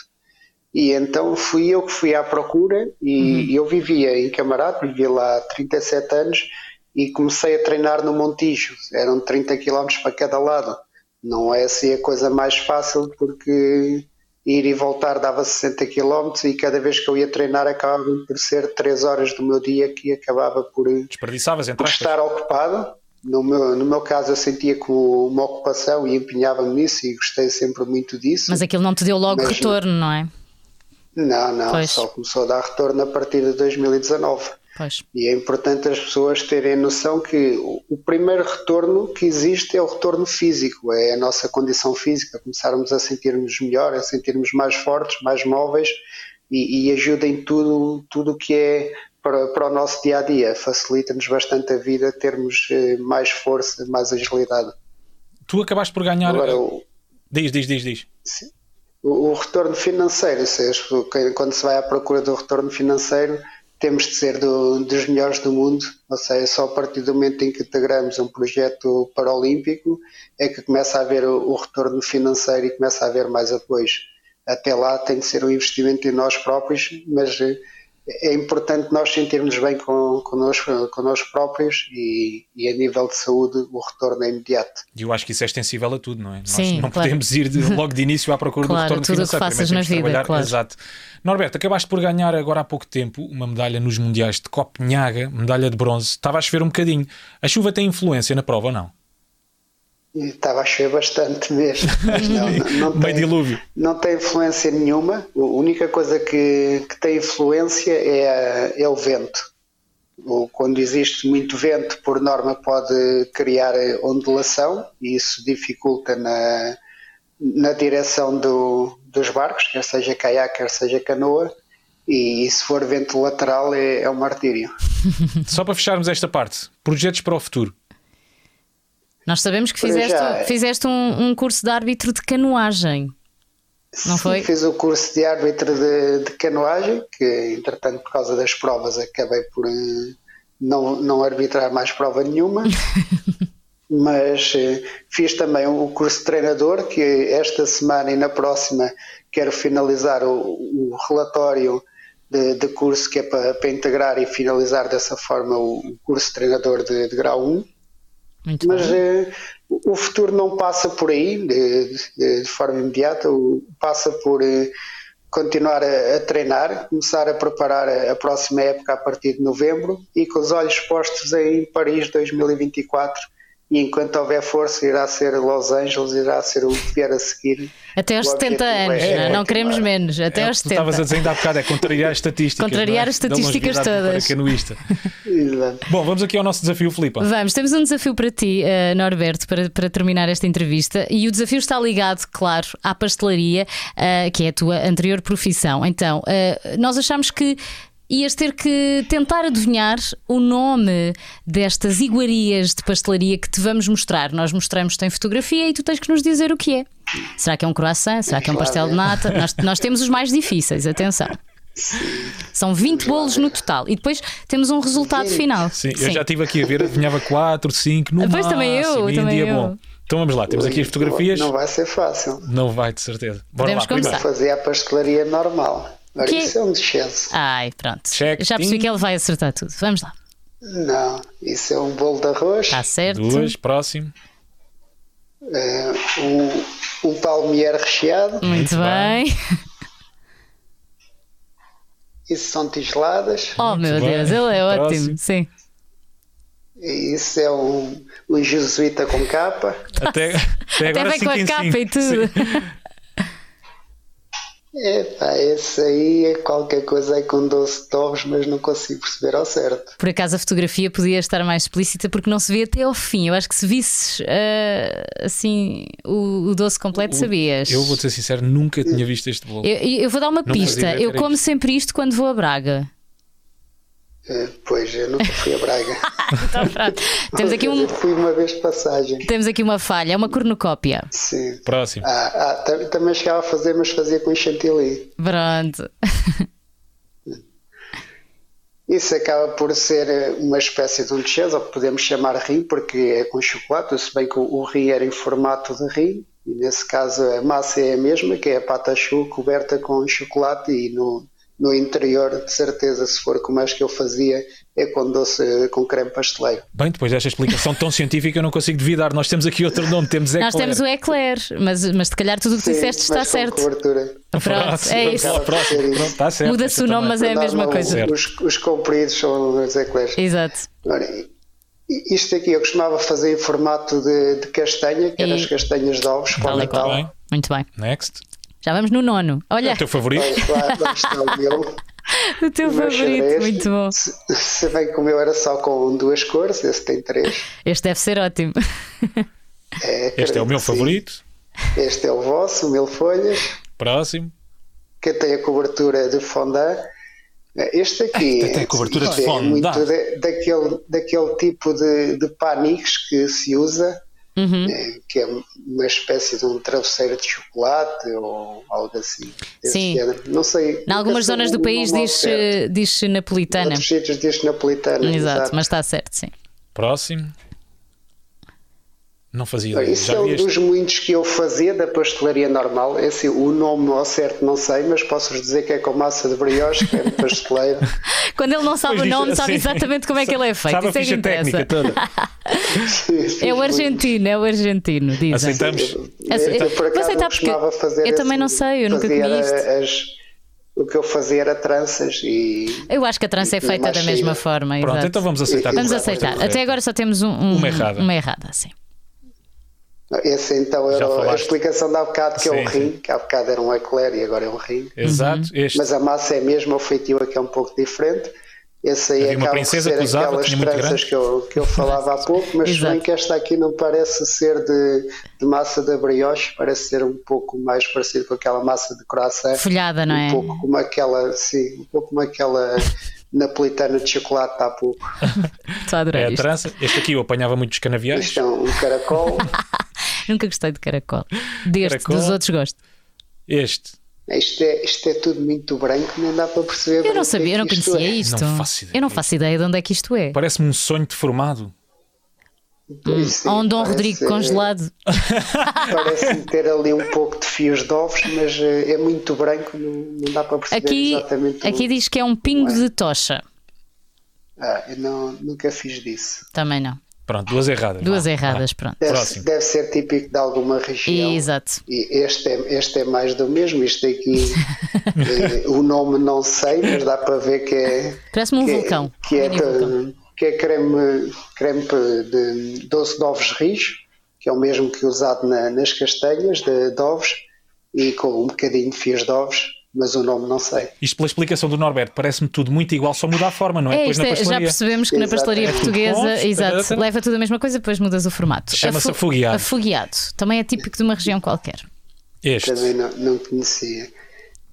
e então fui eu que fui à procura e uhum. eu vivia em Camarado, vivia lá há 37 anos e comecei a treinar no Montijo, eram 30 km para cada lado não é assim a coisa mais fácil porque ir e voltar dava 60 km e cada vez que eu ia treinar acabava por ser 3 horas do meu dia que acabava por, Desperdiçavas, por estar ocupado. No meu, no meu caso eu sentia como uma ocupação e empenhava-me nisso e gostei sempre muito disso. Mas aquilo não te deu logo Mas, retorno, não é? Não, não, pois. só começou a dar retorno a partir de 2019. Pois. E é importante as pessoas terem noção que o primeiro retorno que existe é o retorno físico, é a nossa condição física, começarmos a sentirmos melhor, a sentirmos mais fortes, mais móveis e, e ajuda em tudo tudo que é para, para o nosso dia a dia, facilita-nos bastante a vida termos eh, mais força, mais agilidade. Tu acabaste por ganhar. Agora, o... Diz, diz, diz, diz. Sim. O, o retorno financeiro, seja, quando se vai à procura do retorno financeiro temos de ser do, dos melhores do mundo, ou seja, só a partir do momento em que integramos um projeto paralímpico é que começa a haver o, o retorno financeiro e começa a haver mais apoios. Até lá tem de ser um investimento em nós próprios, mas é importante nós sentirmos bem com, connosco, connosco próprios e, e, a nível de saúde o retorno é imediato. E eu acho que isso é extensível a tudo, não é? Sim, nós não claro. podemos ir de, logo de início à procura claro, do retorno tudo financeiro. Que faças na vida, claro. Exato. Norberto, acabaste por ganhar agora há pouco tempo uma medalha nos Mundiais de Copenhaga, medalha de bronze. Estava a chover um bocadinho. A chuva tem influência na prova ou não? Estava a chover bastante mesmo. Mas não, não, não tem, dilúvio. Não tem influência nenhuma. A única coisa que, que tem influência é, é o vento. Quando existe muito vento, por norma, pode criar ondulação e isso dificulta na, na direção do, dos barcos, quer seja caiaque, quer seja canoa. E se for vento lateral, é, é um martírio. Só para fecharmos esta parte, projetos para o futuro. Nós sabemos que fizeste, fizeste um, um, curso de árbitro de canoagem. Não Sim, foi? Fiz o curso de árbitro de, de, canoagem, que entretanto, por causa das provas, acabei por uh, não, não arbitrar mais prova nenhuma. Mas uh, fiz também o curso de treinador, que esta semana e na próxima quero finalizar o, o relatório de, de, curso que é para, para, integrar e finalizar dessa forma o, o curso de treinador de, de grau 1 muito Mas eh, o futuro não passa por aí de, de, de forma imediata, passa por eh, continuar a, a, treinar, começar a preparar a, a, próxima época a partir de novembro e com os olhos postos em Paris 2024 e enquanto houver força irá ser Los Angeles, irá ser o que vier a seguir. Até aos 70 anos, é, não, é, queremos menos, até é aos 70. Estavas a dizer ainda há bocado, é contrariar as estatísticas. Contrariar é? as estatísticas todas. Exato. Bom, vamos aqui ao nosso desafio, Filipe. Vamos, temos um desafio para ti, uh, Norberto, para, para terminar esta entrevista. E o desafio está ligado, claro, à pastelaria, uh, que é a tua anterior profissão. Então, uh, nós achamos que ias ter que tentar adivinhar o nome destas iguarias de pastelaria que te vamos mostrar. Nós mostramos tem fotografia e tu tens que nos dizer o que é. Será que é um croissant? Será que é um pastel de nata? nós, nós temos os mais difíceis, atenção. São 20 bolos no total e depois temos um resultado final. Sim, Sim. eu já estive aqui a ver, adivinhava 4, 5, no Depois máximo, também eu, também dia eu. bom. Então vamos lá, temos aqui as fotografias. Não vai ser fácil. Não vai, de certeza. Bora Podemos lá, primeiro. começar. Fazer a pastelaria normal. Agora, Que- isso é um descenso. Ai, pronto. Check, Já percebi que ele vai acertar tudo. Vamos lá. Não, isso é um bolo de arroz, Está certo. Duas, próximo. eh, um, um palmier recheado, Muito Muito bem. isso são tigeladas, Oh, meu bem. Deus, ele é ótimo. Próximo. Sim. e isso é um, um jesuíta com capa. Até, até Até agora vem com cinco a em capa cinco. e tudo. Epá, esse aí é qualquer coisa aí com doce de ovos, mas não consigo perceber ao certo. Por acaso a fotografia podia estar mais explícita porque não se vê até ao fim. Eu acho que se visses ah, assim o, o doce completo, sabias. Eu vou-te ser sincero, nunca tinha visto este bolo. Eu, eu vou dar uma Não pista. Eu como isto. sempre isto quando vou a Braga. Eh, Pois, eu nunca fui a Braga. Então, pronto. Temos aqui, um, Fui uma vez de passagem. temos aqui uma falha, é uma cornucópia. Sim. Próximo. Ah, ah, tam- também chegava a fazer, mas fazia com chantilly. Pronto. Isso acaba por ser eh, uma espécie de um ou que podemos chamar rim, porque é com chocolate, se bem que o- rim era em formato de rim, e nesse caso a massa é a mesma, que é a pata choux coberta com chocolate e no, no interior, de certeza, se for como as que eu fazia, é com doce, com creme pasteleiro. Bem, depois desta explicação tão científica, eu não consigo duvidar. Nós temos aqui outro nome, temos Eclair. Nós temos o eclair, mas, mas se calhar tudo o que Sim, disseste está certo. cobertura. Pronto, é isso. Pronto, pronto, está certo. Muda-se o nome, mas é a mesma coisa. Os, os compridos são os eclairs. Exato. Ora, isto aqui eu costumava fazer em formato de, de castanha, que eram E- as castanhas de ovos para o. Natal. bem. Muito bem. Next. Já vamos no nono. É Olha, o teu favorito? O teu meu favorito. xadrez. Muito bom. Se, se bem que o meu era só com duas cores, esse tem três. Este deve ser ótimo. É, Este é o meu favorito. Este é o vosso, o mil folhas, Próximo. que tem a cobertura de fondant. Este aqui Ai, tem a cobertura de isto é fondant. muito da- daquele, daquele tipo de, de paniques que se usa, Uhum. eh, que é uma espécie de um travesseiro de chocolate ou algo assim. Sim. género. Não sei. Em algumas zonas do país diz, diz napolitana. Outros sítios diz napolitana. Exato, mas está certo, sim. Próximo. Não fazia ideia. Isso Já é um este? dos muitos que eu fazia da pastelaria normal. É assim, o nome ao certo não sei, mas posso-vos dizer que é com massa de brioche, que é de pasteleiro. Quando ele não sabe Pois o diz- nome, sabe sim. exatamente como é que ele é feito. Sabe a Isso é que ficha interessa. técnica toda. É o argentino, é o argentino, dizem. Aceitamos. Aceita- Eu, por acaso, aceitar eu porque também não sei, eu nunca comi isto. as- o que eu fazia era tranças e Eu acho que a trança é feita da mesma forma. Pronto, exato. então vamos aceitar. Vamos aceitar. Até agora só temos um, um- Uma errada. Uma errada, sim. Esse então Já era a explicação de há bocado que é o Sim, rim, que há bocado era um eclair e agora é um rim. Exato. Este. Mas a massa é a mesma, o feitio aqui é um pouco diferente. Esse aí Havia uma acaba por princesa ser que usava, aquelas muito tranças que eu, que eu falava há pouco, mas se bem Exato. que esta aqui não parece ser de, de massa de brioche, parece ser um pouco mais parecido com aquela massa de croissant. Folhada, não é? Um pouco como aquela, sim, um pouco como aquela napolitana de chocolate há pouco. Estou a adorar É a isto. trança. Este aqui eu apanhava muitos canaviais. Isto é um caracol. Nunca gostei de caracol. Deste, Caracol. dos outros gosto. Este. Isto é, isto é tudo muito branco, nem dá para perceber. Eu não o é sabia, eu não conhecia é. isto. Não faço ideia Eu não faço ideia de onde é que isto é. Parece-me um sonho deformado. É, Ou um Dom parece- Rodrigo congelado. Parece-me ter ali um pouco de fios de ovos, mas eh, é muito branco, não, não dá para perceber Aqui, exatamente. o- aqui diz que é um pingo de tocha. Ah, eu não, nunca fiz disso. Também não. Pronto, duas erradas. Duas erradas, pronto. Deve, deve ser típico de alguma região. Exato. E este é, este é mais do mesmo. Isto aqui, eh, o nome não sei, mas dá para ver que é. Parece-me um que é- vulcão. Que é, Mini vulcão. de- que é creme, creme de doce de ovos rijo, que é o mesmo que usado na- nas castanhas de, de ovos, e com um bocadinho de fios de ovos, mas o nome não sei. Isto pela explicação do Norberto, parece-me tudo muito igual, só muda a forma, não é? É, isto na é- já percebemos que na Exato. pastelaria É tudo portuguesa, exato, leva tudo a mesma coisa, depois mudas o formato. Chama-se afogueado. Afogueado. Também é típico de uma região qualquer. Este. Também não, não conhecia.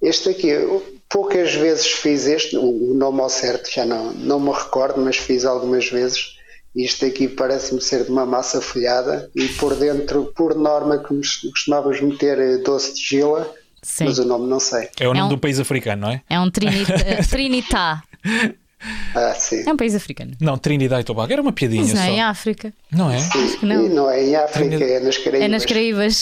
Este aqui, eu poucas vezes fiz este, o, nome ao certo já não, não me recordo, mas fiz algumas vezes. Isto aqui parece-me ser de uma massa folhada e por dentro, por norma, cos- costumávamos meter eh, doce de gila, Sim. mas o nome não sei. É o nome É um- de um país africano, não é? É um trinita, trinitá. Ah, sim. É um país africano. Não, Trinidad e Tobago. Era uma piadinha Mas não só. é em África. Não é? que não. Não é em África, é nas Caraíbas. É nas Caraíbas.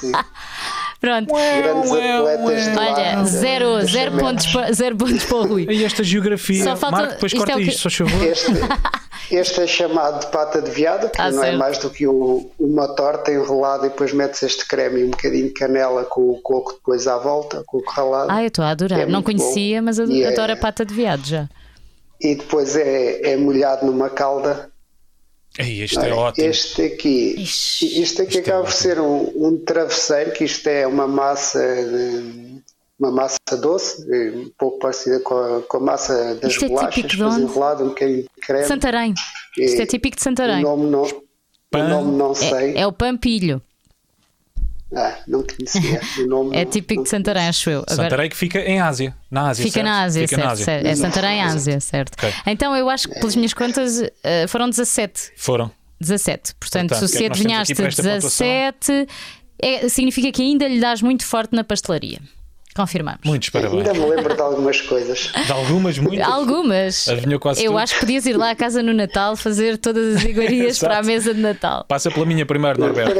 Sim. Pronto. Grandes atletas de lá. Olha, zero, zero, pontos, pa- zero pontos para o Rui. E esta geografia. Só falta- Marco, depois isto corta é o que- isto, só favor. Este, este é chamado de pata de viado, que Ah, não certo. é mais do que o- uma torta enrolada e depois metes este creme e um bocadinho de canela com o coco depois à volta, coco ralado. Ah, eu estou a adorar. É não conhecia, bom. mas é- adoro a pata de viado já. E depois é, é molhado numa calda. Ei, este é Olha, ótimo. Este aqui, Ixi, isto aqui isto é acaba por ótimo. ser um, um travesseiro, que isto é uma massa de- uma massa doce, um pouco parecida com a, com a massa das Isto é bolachas, onde? enrolado, um bocadinho de creme. Santarém. Isto é típico de O Santarém. nome não, Pão. o nome não sei. É, é o pampilho. Ah, não conhecia. O nome É típico não de Santarém, acho eu. Agora, Santarém que fica em Ásia. Na Ásia, Fica certo? na Ásia, Fica certo, na Ásia. certo. É Santarém, Ásia, certo. Ok. Então eu acho que, pelas minhas contas, eh, foram 17. Foram. 17. Portanto, Portanto, é se adivinhaste esta 17, é, significa que ainda lhe dás muito forte na pastelaria. Confirmamos. Muitos parabéns. Ainda me lembro de algumas coisas. De algumas, muitas. Algumas. Adivinhou quase Eu tudo. acho que podias ir lá à casa no Natal fazer todas as iguarias para a mesa de Natal. Passa pela minha primeiro, Norberto.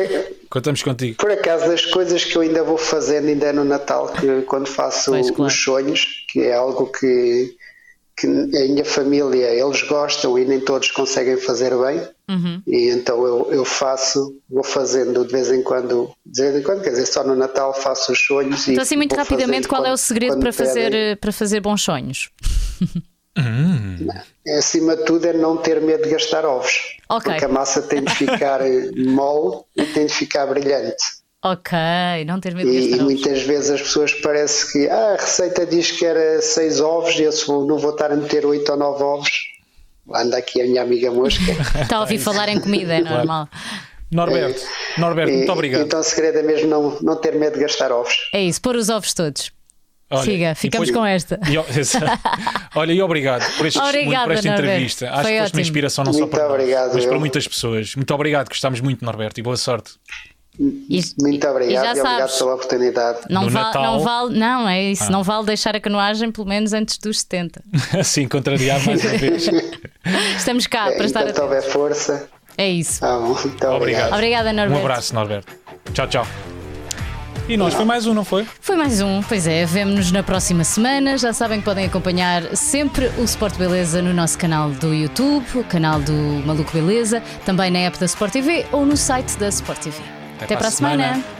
Por, Contamos contigo. por acaso, das coisas que eu ainda vou fazendo ainda é no Natal, que quando faço Pois, claro. os sonhos, que é algo que, que a minha família, eles gostam e nem todos conseguem fazer bem. Uhum. E então eu, eu faço, vou fazendo de vez em quando, de vez em quando, quer dizer, só no Natal faço os sonhos. e Então, assim, muito vou rapidamente, fazendo qual é o quando- segredo quando para fazer, pedem. para fazer bons sonhos? Acima de tudo é não ter medo de gastar ovos. Ok. Porque a massa tem de ficar eh, mole e tem de ficar brilhante. Ok, não ter medo de E, gastar e muitas vezes as pessoas parece que ah, a receita diz que era seis ovos e eu vou- não vou estar a meter oito ou nove ovos. Anda aqui a minha amiga mosca. Está a ouvir falar em comida, é normal. Norberto, Norberto, E- muito obrigado. Então o segredo é mesmo não, não ter medo de gastar ovos. É isso, pôr os ovos todos. Olha, Siga, ficamos depois- com esta. E, Olha, e obrigado por, este, Obrigada, por esta Norberto. entrevista. Acho Foi que foste uma inspiração não só Muito para nós, obrigado, mas para muitas pessoas. Muito obrigado, gostamos muito, Norberto, e boa sorte. E- Muito obrigado e e, já obrigado sabes, pela oportunidade. Não, No vale, Natal. não vale, não, é isso, não vale deixar a canoagem pelo menos antes dos 70. Assim, contrariado mais uma vez. Estamos cá para estar atentos. houver força. É isso. Ah, muito obrigado. Obrigado. Obrigada, Um Norberto. abraço, Norberto. Tchau, tchau. E nós, foi mais um, não foi? Foi mais um, pois é, vemo-nos na próxima semana. Já sabem que podem acompanhar sempre o Sport Beleza no nosso canal do YouTube, o canal do Maluco Beleza, também na app da Sport TV ou no site da Sport TV. Até, para para a a semana. semana.